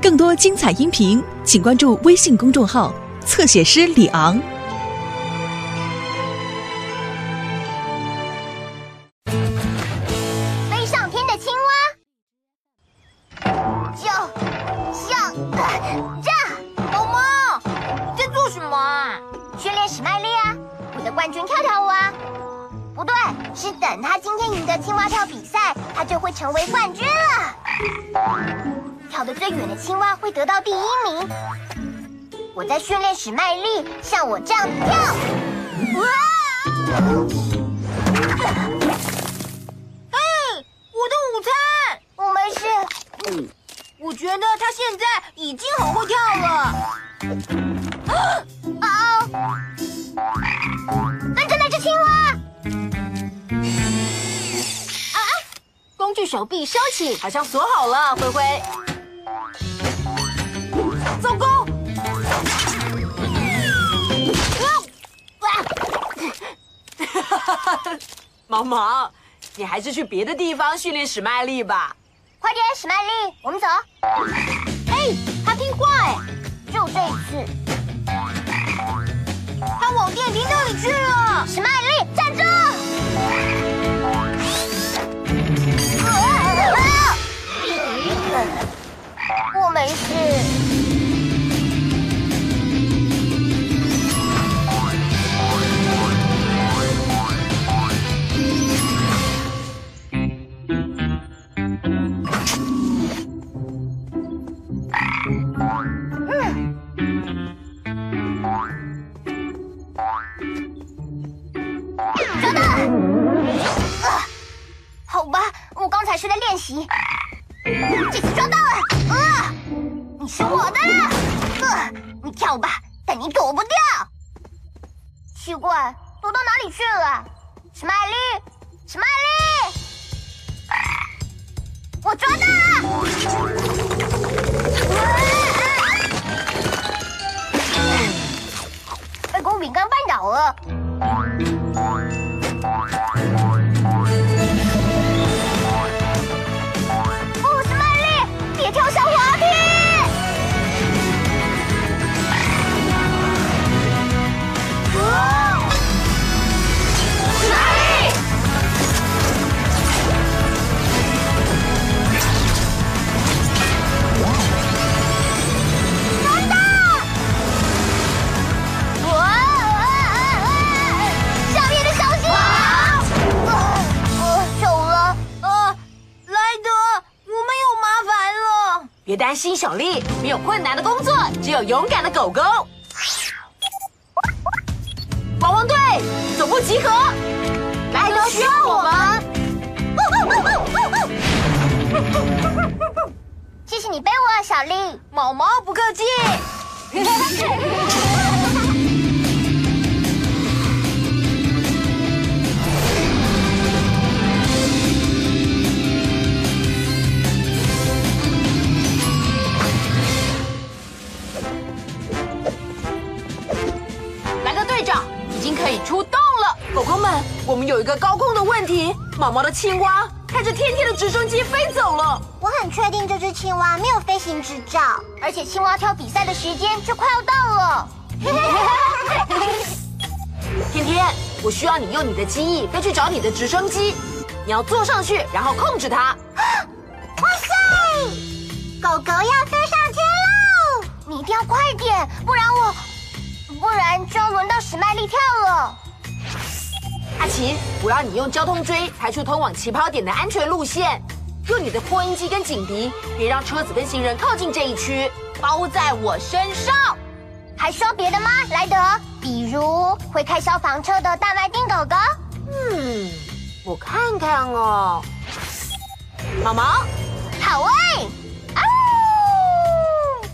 更多精彩音频，请关注微信公众号“侧写师李昂”。飞上天的青蛙，就像这。毛毛，你在做什么啊？训练史麦利啊，我的冠军跳跳舞啊。不对，是等他今天赢得青蛙跳比赛，他就会成为冠军了。跳得最远的青蛙会得到第一名。我在训练史麦利，像我这样跳。哇！嘿，我的午餐！我没事。我觉得他现在已经很会跳了。工具手臂收起，好像锁好了。灰灰。糟糕！毛毛，你还是去别的地方训练史麦利吧。快点，史麦利，我们走。哎，他听话哎，就这一次。他往电梯那里去了。史麦利，站住！抓到！啊，好吧，我刚才是在练习。这次抓到了！啊，你是我的了！呃，你跳吧，但你躲不掉。奇怪，躲到哪里去了？史麦利，史麦利，好啊别担心，小丽，没有困难的工作，只有勇敢的狗狗。汪汪队，总部集合！莱德需要我们。谢谢你背我，小丽。毛毛不客气。经可以出动了。狗狗们，我们有一个高空的问题。毛毛的青蛙开着天天的直升机飞走了。我很确定这只青蛙没有飞行执照，而且青蛙跳比赛的时间就快要到了。天天，我需要你用你的机翼飞去找你的直升机，你要坐上去，然后控制它。哇塞！狗狗要飞上天喽！你一定要快点，不然我，不然就要轮到史麦利跳了。阿奇，我要你用交通锥排出通往起跑点的安全路线，用你的扩音机跟警笛，别让车子跟行人靠近这一区，包在我身上。还需要别的吗，莱德？比如会开消防车的大麦丁狗狗？嗯，我看看哦。毛毛，好哎！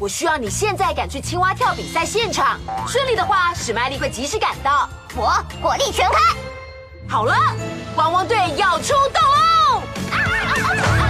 我需要你现在赶去青蛙跳比赛现场，顺利的话，史麦利会及时赶到。我火力全开！好了，汪汪队要出动哦！啊啊啊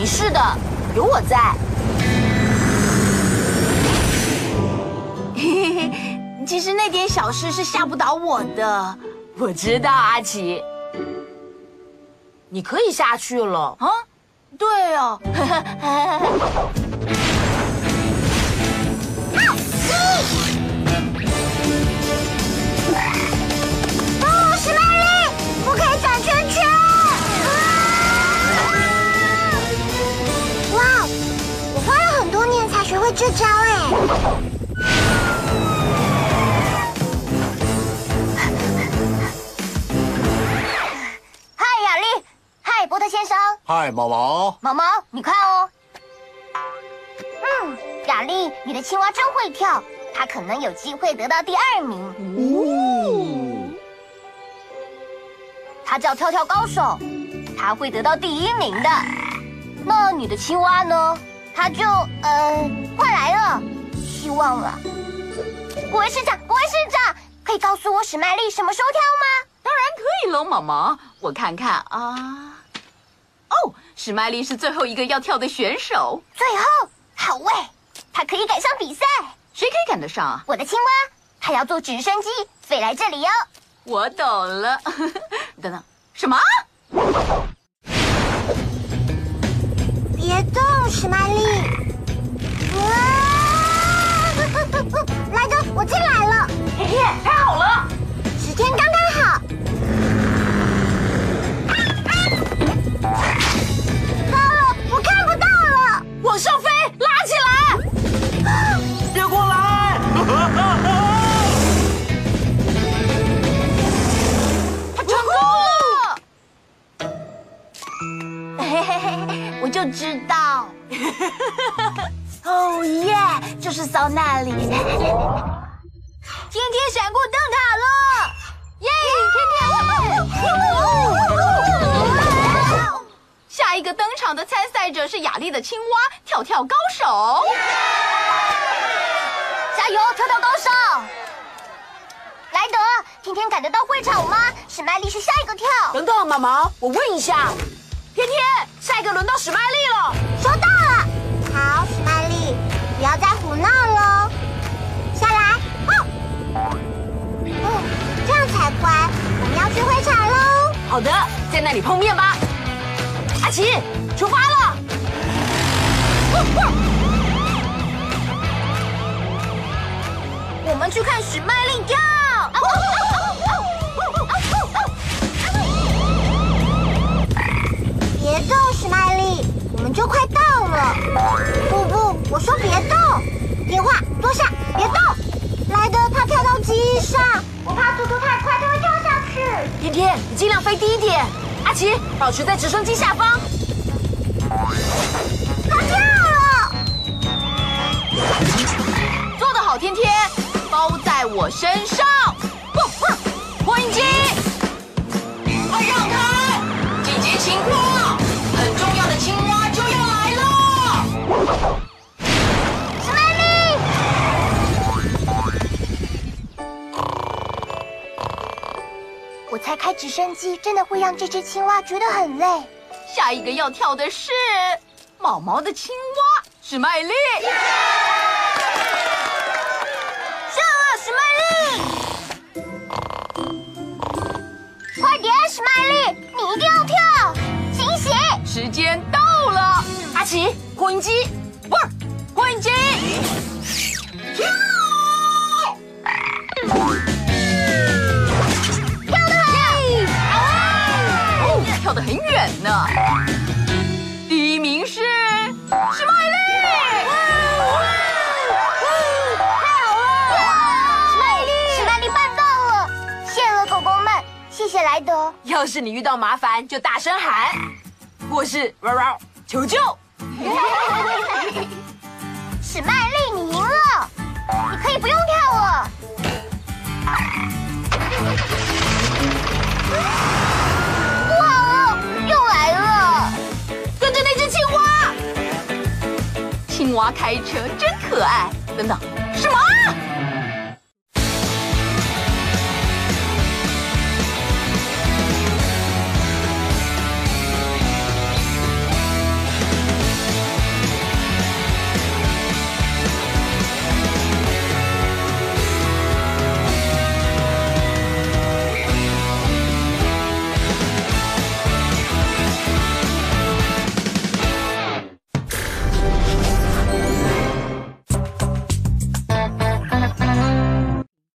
没事的，有我在。嘿嘿嘿，其实那点小事是吓不倒我的。我知道，阿奇，你可以下去了啊。对哦，哦，这招哎。嗨，雅丽。嗨，波特先生。嗨，毛毛，毛毛，你看哦。嗯，雅丽，你的青蛙真会跳，它可能有机会得到第二名。哦，它叫跳跳高手，它会得到第一名的。那你的青蛙呢？它就呃快来了，希望了。国卫市长，国卫市长，可以告诉我史麦丽什么时候跳吗？当然可以喽，毛毛。我看看啊，哦，史麦丽是最后一个要跳的选手，最后，好喂，他可以赶上比赛。谁可以赶得上啊？我的青蛙，它要坐直升机飞来这里哦。我懂了。等等，什么？史麦丽。哇！来哥，我进来了。天天，太好了！时间刚刚好。天天闪过灯塔了，耶！天天，下一个登场的参赛者是雅丽的青蛙跳跳高手。加油，跳跳高手！莱德，天天赶得到会场吗？史麦利是下一个跳。等等，毛毛，我问一下，天天，下一个轮到史麦利了。收到了。好，史麦利，不要再胡闹了。才乖。我们要去会场喽。好的，在那里碰面吧。阿奇，出发了！我们去看史麦利跳。别动，史麦利，我们就快到了。不不，我说别动。听话坐下，别动。莱德他跳到机上，我怕速度太快，他会跳下去。天天，你尽量飞低一点。阿奇，保持在直升机下方。他跳了。做得好，天天，包在我身上。哼哼，扩音机，快让开！直升机真的会让这只青蛙觉得很累。下一个要跳的是毛毛的青蛙史麦丽。上啊，史麦利！快点，史麦丽，你一定要跳！醒醒！时间到了，阿奇，扩音机，不是扩音机，呢。第一名是史麦利。史麦利，史麦利办到了！谢了，狗狗们，谢谢莱德。要是你遇到麻烦，就大声喊，或是哇哇求救。史麦利，你赢了，你可以不用跳了。开车真可爱。等等什么？